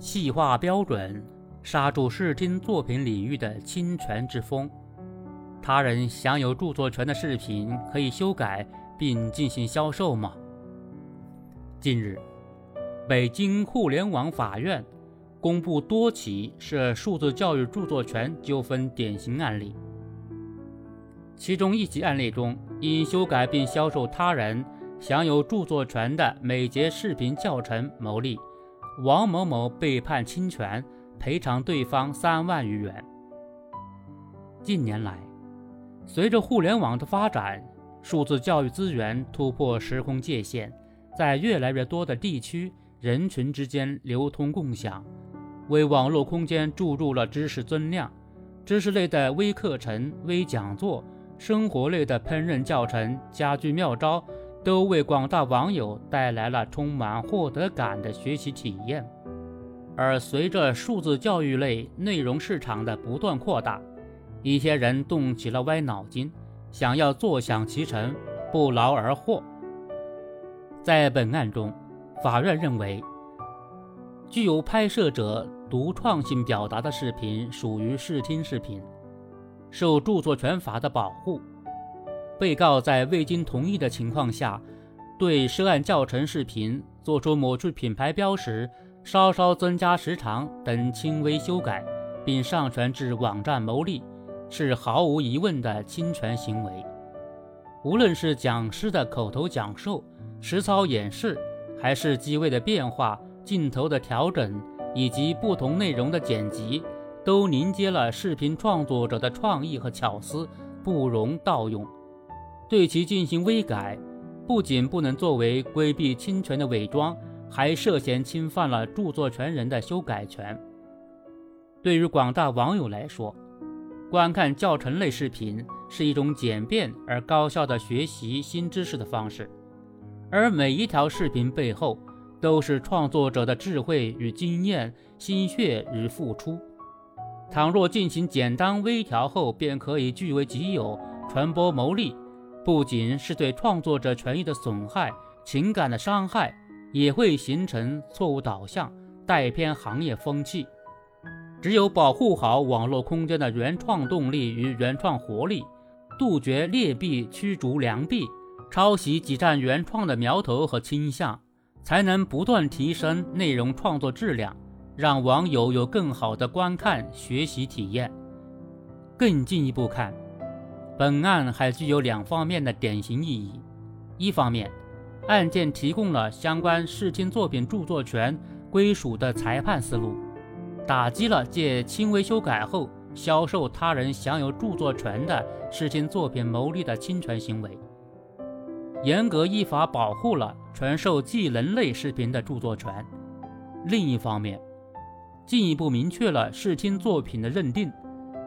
细化标准，刹住视听作品领域的侵权之风。他人享有著作权的视频可以修改并进行销售吗？近日，北京互联网法院公布多起涉数字教育著作权纠纷典型案例。其中一起案例中，因修改并销售他人享有著作权的每节视频教程牟利。王某某被判侵权，赔偿对方三万余元。近年来，随着互联网的发展，数字教育资源突破时空界限，在越来越多的地区人群之间流通共享，为网络空间注入了知识增量。知识类的微课程、微讲座，生活类的烹饪教程、家居妙招。都为广大网友带来了充满获得感的学习体验，而随着数字教育类内容市场的不断扩大，一些人动起了歪脑筋，想要坐享其成，不劳而获。在本案中，法院认为，具有拍摄者独创性表达的视频属于视听视频，受著作权法的保护。被告在未经同意的情况下，对涉案教程视频作出抹去品牌标识、稍稍增加时长等轻微修改，并上传至网站牟利，是毫无疑问的侵权行为。无论是讲师的口头讲授、实操演示，还是机位的变化、镜头的调整以及不同内容的剪辑，都凝结了视频创作者的创意和巧思，不容盗用。对其进行微改，不仅不能作为规避侵权的伪装，还涉嫌侵犯了著作权人的修改权。对于广大网友来说，观看教程类视频是一种简便而高效的学习新知识的方式，而每一条视频背后都是创作者的智慧与经验、心血与付出。倘若进行简单微调后便可以据为己有、传播牟利，不仅是对创作者权益的损害、情感的伤害，也会形成错误导向、带偏行业风气。只有保护好网络空间的原创动力与原创活力，杜绝劣币驱逐良币、抄袭挤占原创的苗头和倾向，才能不断提升内容创作质量，让网友有更好的观看学习体验。更进一步看。本案还具有两方面的典型意义：一方面，案件提供了相关视听作品著作权归属的裁判思路，打击了借轻微修改后销售他人享有著作权的视听作品牟利的侵权行为，严格依法保护了传授技能类视频的著作权；另一方面，进一步明确了视听作品的认定。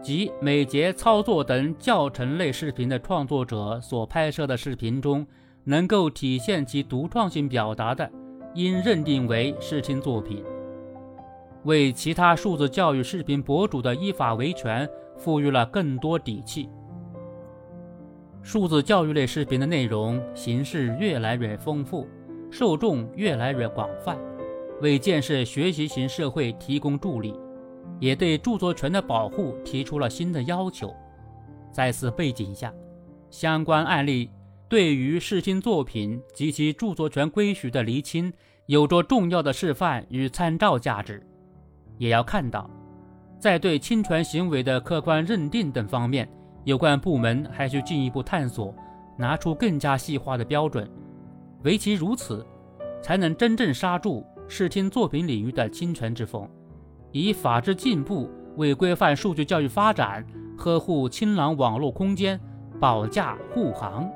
及每节操作等教程类视频的创作者所拍摄的视频中，能够体现其独创性表达的，应认定为视听作品，为其他数字教育视频博主的依法维权赋予了更多底气。数字教育类视频的内容形式越来越丰富，受众越来越广泛，为建设学习型社会提供助力。也对著作权的保护提出了新的要求。在此背景下，相关案例对于视听作品及其著作权归属的厘清，有着重要的示范与参照价值。也要看到，在对侵权行为的客观认定等方面，有关部门还需进一步探索，拿出更加细化的标准。唯其如此，才能真正刹住视听作品领域的侵权之风。以法治进步为规范数据教育发展、呵护清朗网络空间保驾护航。